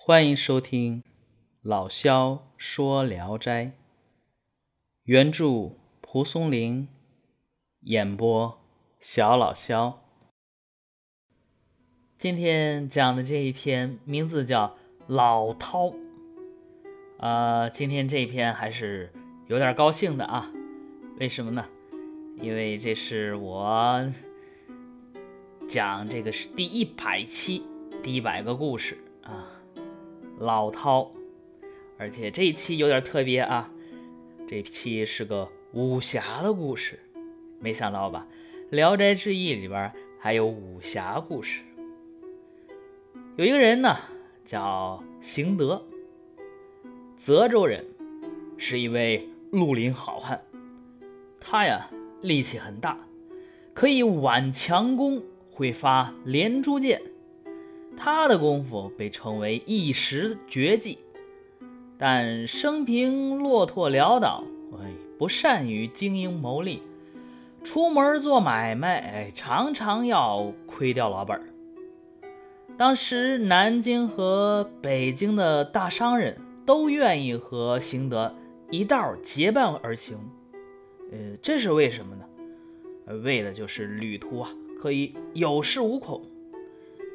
欢迎收听老萧说《聊斋》，原著蒲松龄，演播小老萧。今天讲的这一篇名字叫《老饕》。呃，今天这一篇还是有点高兴的啊。为什么呢？因为这是我讲这个是第一百期，第一百个故事啊。老涛，而且这一期有点特别啊，这期是个武侠的故事，没想到吧？《聊斋志异》里边还有武侠故事。有一个人呢，叫邢德，泽州人，是一位绿林好汉。他呀，力气很大，可以挽强弓，会发连珠箭。他的功夫被称为一时绝技，但生平落拓潦倒，哎，不善于经营谋利，出门做买卖，哎，常常要亏掉老本。当时南京和北京的大商人都愿意和邢德一道结伴而行，呃，这是为什么呢？为的就是旅途啊，可以有恃无恐。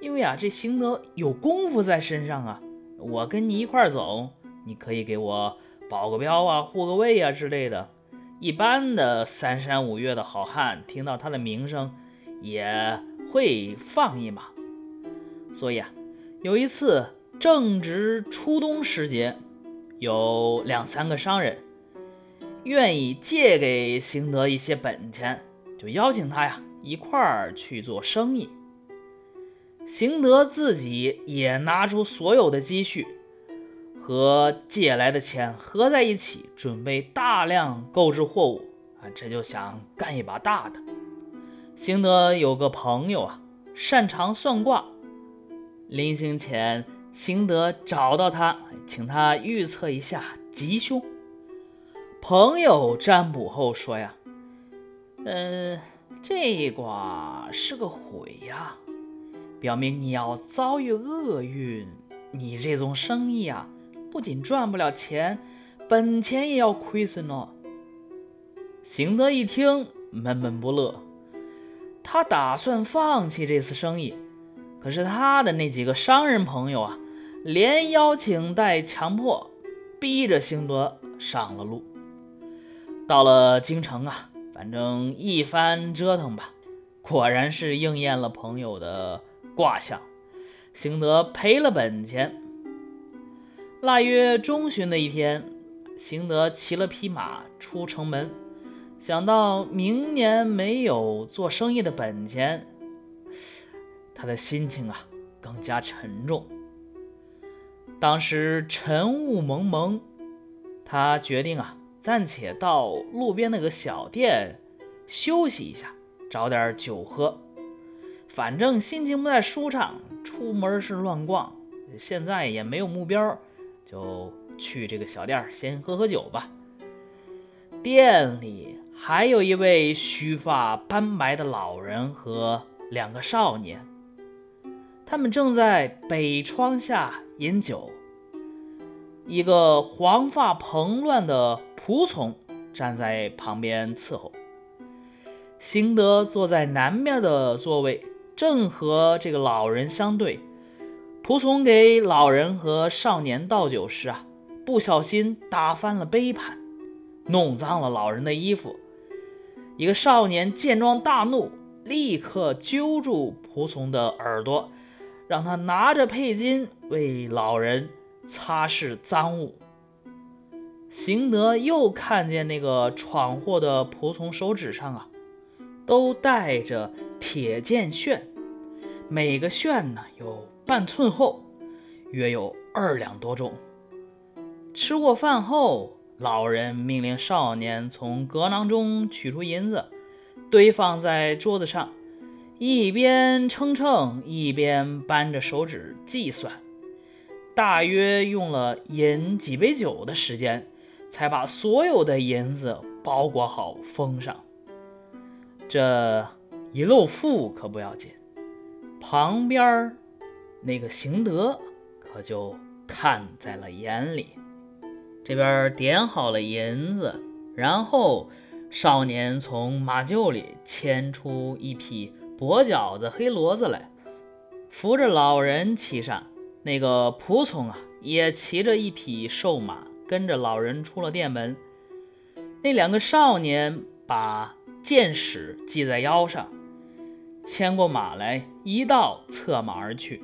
因为啊，这行德有功夫在身上啊，我跟你一块走，你可以给我保个镖啊、护个卫啊之类的。一般的三山五岳的好汉听到他的名声，也会放一马。所以啊，有一次正值初冬时节，有两三个商人愿意借给行德一些本钱，就邀请他呀一块儿去做生意。邢德自己也拿出所有的积蓄和借来的钱合在一起，准备大量购置货物啊，这就想干一把大的。邢德有个朋友啊，擅长算卦。临行前，邢德找到他，请他预测一下吉凶。朋友占卜后说呀：“嗯，这卦是个悔呀。”表明你要遭遇厄运，你这种生意啊，不仅赚不了钱，本钱也要亏损哦。邢德一听，闷闷不乐。他打算放弃这次生意，可是他的那几个商人朋友啊，连邀请带强迫，逼着邢德上了路。到了京城啊，反正一番折腾吧，果然是应验了朋友的。卦象，邢德赔了本钱。腊月中旬的一天，邢德骑了匹马出城门，想到明年没有做生意的本钱，他的心情啊更加沉重。当时晨雾蒙蒙，他决定啊暂且到路边那个小店休息一下，找点酒喝。反正心情不太舒畅，出门是乱逛，现在也没有目标，就去这个小店先喝喝酒吧。店里还有一位须发斑白的老人和两个少年，他们正在北窗下饮酒。一个黄发蓬乱的仆从站在旁边伺候。邢德坐在南面的座位。正和这个老人相对，仆从给老人和少年倒酒时啊，不小心打翻了杯盘，弄脏了老人的衣服。一个少年见状大怒，立刻揪住仆从的耳朵，让他拿着佩巾为老人擦拭脏物。行德又看见那个闯祸的仆从手指上啊。都带着铁剑旋，每个旋呢有半寸厚，约有二两多重。吃过饭后，老人命令少年从格囊中取出银子，堆放在桌子上，一边称称，一边扳着手指计算，大约用了饮几杯酒的时间，才把所有的银子包裹好，封上。这一露富可不要紧，旁边那个行德可就看在了眼里。这边点好了银子，然后少年从马厩里牵出一匹跛脚的黑骡子来，扶着老人骑上。那个仆从啊，也骑着一匹瘦马，跟着老人出了店门。那两个少年把箭矢系在腰上，牵过马来，一道策马而去。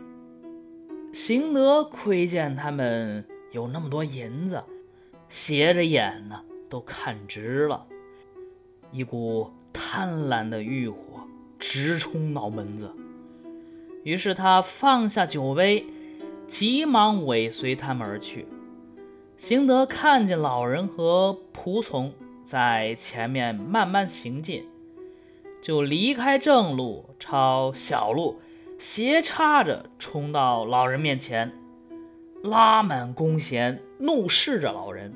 邢德窥见他们有那么多银子，斜着眼呢，都看直了。一股贪婪的欲火直冲脑门子，于是他放下酒杯。急忙尾随他们而去。邢德看见老人和仆从在前面慢慢行进，就离开正路，朝小路斜插着冲到老人面前，拉满弓弦，怒视着老人。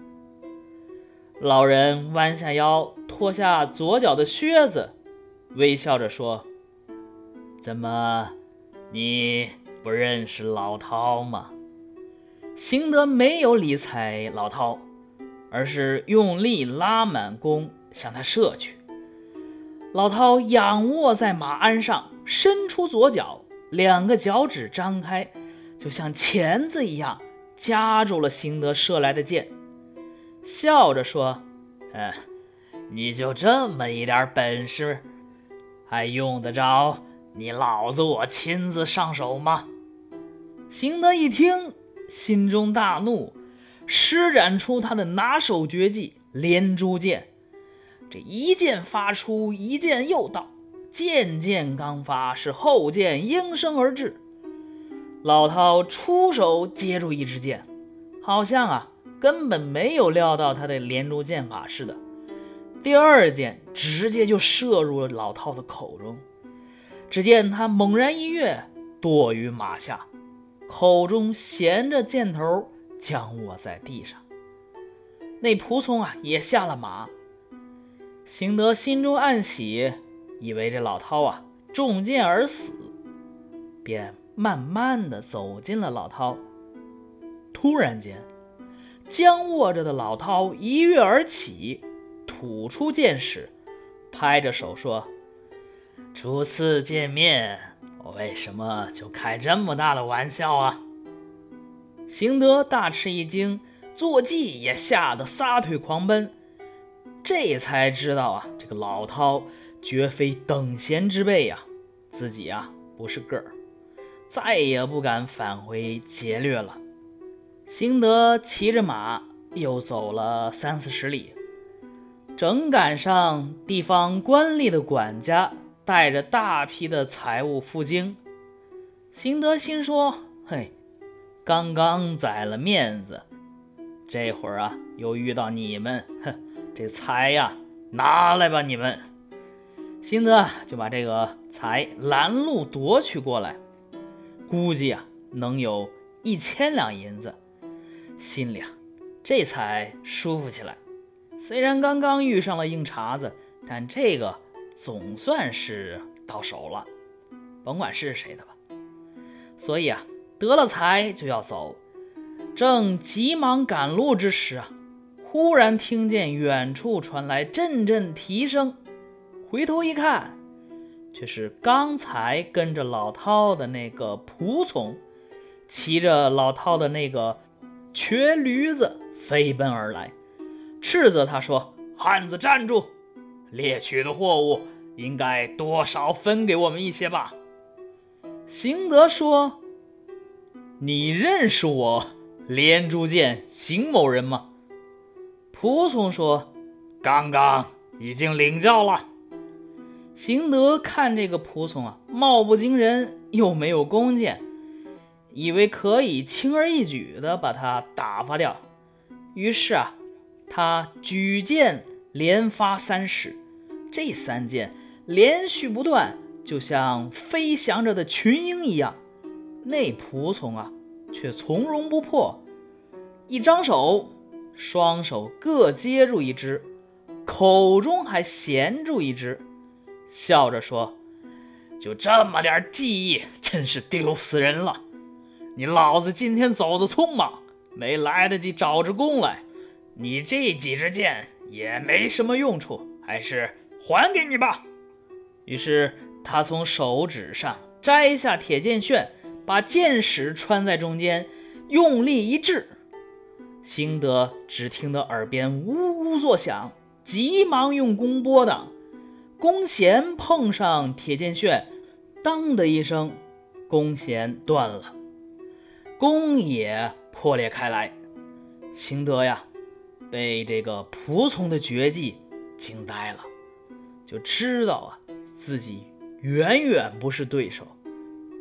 老人弯下腰，脱下左脚的靴子，微笑着说：“怎么，你？”不认识老饕吗？邢德没有理睬老饕，而是用力拉满弓向他射去。老饕仰卧在马鞍上，伸出左脚，两个脚趾张开，就像钳子一样夹住了邢德射来的箭，笑着说：“嗯，你就这么一点本事，还用得着你老子我亲自上手吗？”邢德一听，心中大怒，施展出他的拿手绝技连珠箭。这一箭发出，一箭又到，箭箭刚发，是后箭应声而至。老饕出手接住一支箭，好像啊根本没有料到他的连珠箭法似的。第二箭直接就射入了老饕的口中，只见他猛然一跃，堕于马下。口中衔着箭头，将卧在地上。那仆从啊，也下了马。行德心中暗喜，以为这老饕啊中箭而死，便慢慢的走进了老饕。突然间，僵卧着的老饕一跃而起，吐出箭矢，拍着手说：“初次见面。”我为什么就开这么大的玩笑啊？邢德大吃一惊，坐骑也吓得撒腿狂奔。这才知道啊，这个老饕绝非等闲之辈呀，自己啊不是个儿，再也不敢返回劫掠了。邢德骑着马又走了三四十里，正赶上地方官吏的管家。带着大批的财物赴京，邢德心说：“嘿，刚刚宰了面子，这会儿啊又遇到你们，哼，这财呀拿来吧，你们。”邢德就把这个财拦路夺取过来，估计啊能有一千两银子，心里啊这才舒服起来。虽然刚刚遇上了硬茬子，但这个。总算是到手了，甭管是谁的吧。所以啊，得了财就要走。正急忙赶路之时啊，忽然听见远处传来阵阵蹄声，回头一看，却是刚才跟着老涛的那个仆从，骑着老涛的那个瘸驴子飞奔而来，斥责他说：“汉子站住！猎取的货物。”应该多少分给我们一些吧？行德说：“你认识我连珠剑邢某人吗？”仆从说：“刚刚已经领教了。”邢德看这个仆从啊，貌不惊人，又没有弓箭，以为可以轻而易举的把他打发掉，于是啊，他举剑连发三矢，这三箭。连续不断，就像飞翔着的群鹰一样。那仆从啊，却从容不迫，一张手，双手各接住一只，口中还衔住一只，笑着说：“就这么点技艺，真是丢死人了！你老子今天走的匆忙，没来得及找着弓来，你这几支箭也没什么用处，还是还给你吧。”于是他从手指上摘下铁剑炫，把箭矢穿在中间，用力一掷。兴德只听得耳边呜呜作响，急忙用弓拨挡，弓弦碰上铁剑炫，当的一声，弓弦断了，弓也破裂开来。兴德呀，被这个仆从的绝技惊呆了，就知道啊。自己远远不是对手，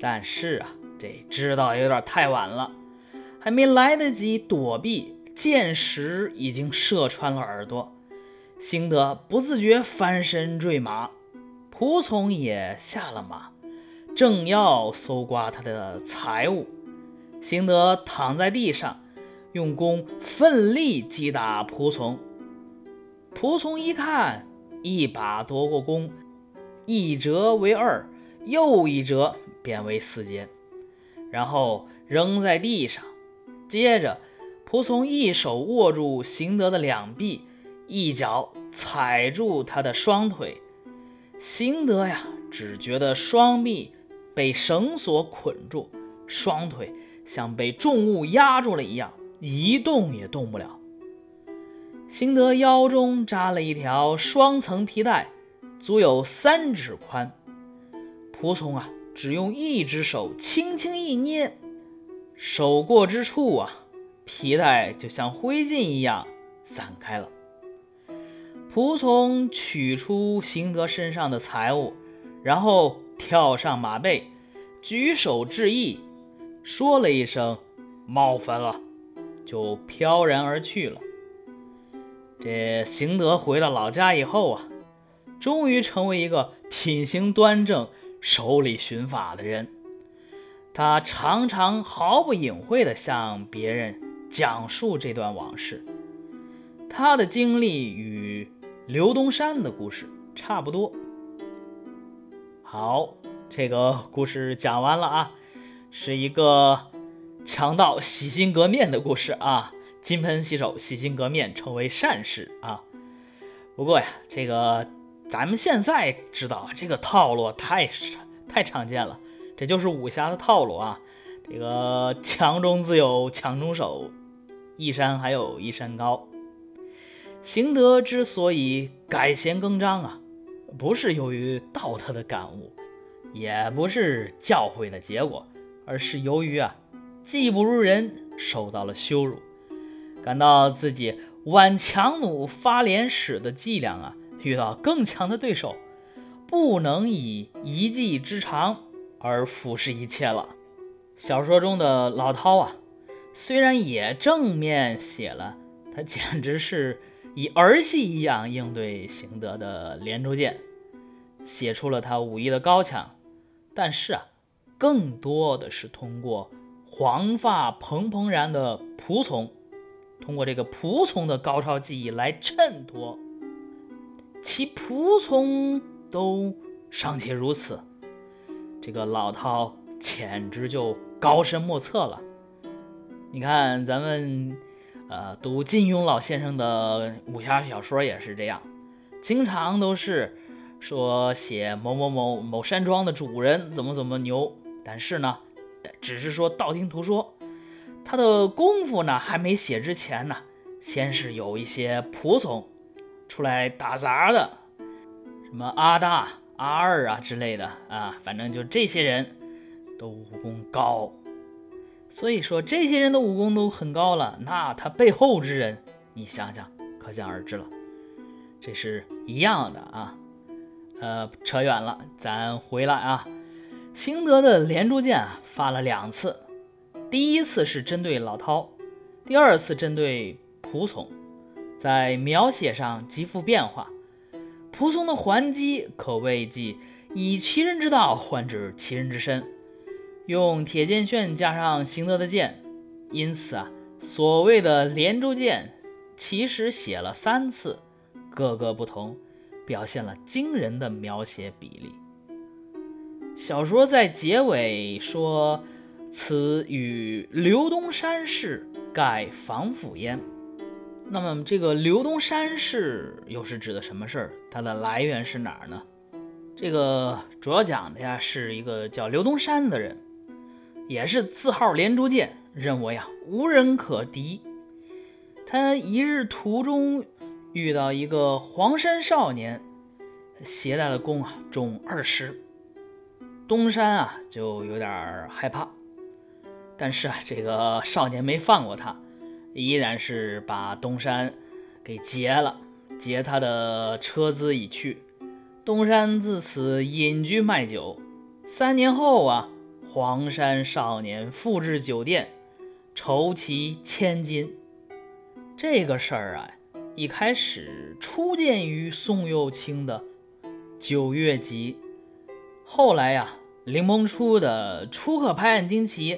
但是啊，这知道有点太晚了，还没来得及躲避，箭矢已经射穿了耳朵。兴德不自觉翻身坠马，仆从也下了马，正要搜刮他的财物。兴德躺在地上，用弓奋力击打仆从。仆从一看，一把夺过弓。一折为二，又一折变为四节，然后扔在地上。接着，仆从一手握住行德的两臂，一脚踩住他的双腿。行德呀，只觉得双臂被绳索捆住，双腿像被重物压住了一样，一动也动不了。行德腰中扎了一条双层皮带。足有三指宽，仆从啊，只用一只手轻轻一捏，手过之处啊，皮带就像灰烬一样散开了。仆从取出行德身上的财物，然后跳上马背，举手致意，说了一声“冒犯了”，就飘然而去了。这行德回到老家以后啊。终于成为一个品行端正、手里寻法的人。他常常毫不隐晦地向别人讲述这段往事。他的经历与刘东山的故事差不多。好，这个故事讲完了啊，是一个强盗洗心革面的故事啊。金盆洗手、洗心革面，成为善事啊。不过呀，这个。咱们现在知道这个套路太太常见了，这就是武侠的套路啊。这个 强中自有强中手，一山还有一山高。行德之所以改弦更张啊，不是由于道德的感悟，也不是教诲的结果，而是由于啊技不如人，受到了羞辱，感到自己挽强弩发连矢的伎俩啊。遇到更强的对手，不能以一技之长而俯视一切了。小说中的老饕啊，虽然也正面写了他简直是以儿戏一样应对邢德的连珠箭，写出了他武艺的高强，但是啊，更多的是通过黄发蓬蓬然的仆从，通过这个仆从的高超技艺来衬托。其仆从都尚且如此，这个老饕简直就高深莫测了。你看，咱们呃读金庸老先生的武侠小说也是这样，经常都是说写某某某某山庄的主人怎么怎么牛，但是呢，只是说道听途说，他的功夫呢还没写之前呢，先是有一些仆从。出来打杂的，什么阿大、阿二啊之类的啊，反正就这些人都武功高，所以说这些人的武功都很高了，那他背后之人，你想想，可想而知了。这是一样的啊。呃，扯远了，咱回来啊。兴德的连珠箭啊，发了两次，第一次是针对老饕，第二次针对仆从。在描写上极富变化，蒲松的还击可谓即以其人之道还治其人之身，用铁剑炫加上行德的剑，因此啊，所谓的连珠箭其实写了三次，各个不同，表现了惊人的描写比例。小说在结尾说，此与刘东山氏盖防府焉。那么这个刘东山氏又是指的什么事儿？它的来源是哪儿呢？这个主要讲的呀，是一个叫刘东山的人，也是字号连珠箭，认为呀无人可敌。他一日途中遇到一个黄山少年，携带的弓啊重二十。东山啊就有点害怕，但是啊这个少年没放过他。依然是把东山给劫了，劫他的车资已去。东山自此隐居卖酒。三年后啊，黄山少年复至酒店，筹其千金。这个事儿啊，一开始初见于宋又卿的《九月集》，后来呀，林梦初的《初刻拍案惊奇》。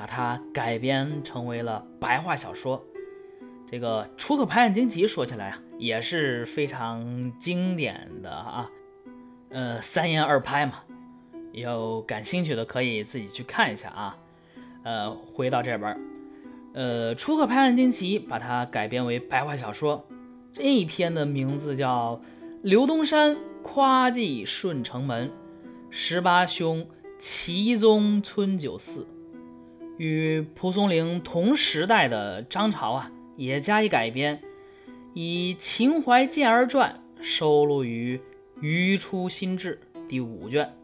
把它改编成为了白话小说。这个《初刻拍案惊奇》说起来啊，也是非常经典的啊，呃，三言二拍嘛。有感兴趣的可以自己去看一下啊。呃，回到这边，呃，《初刻拍案惊奇》把它改编为白话小说。这一篇的名字叫《刘东山夸记顺城门十八兄齐宗村九四》。与蒲松龄同时代的张潮啊，也加以改编，以《秦淮剑儿传》收录于《余初新志》第五卷。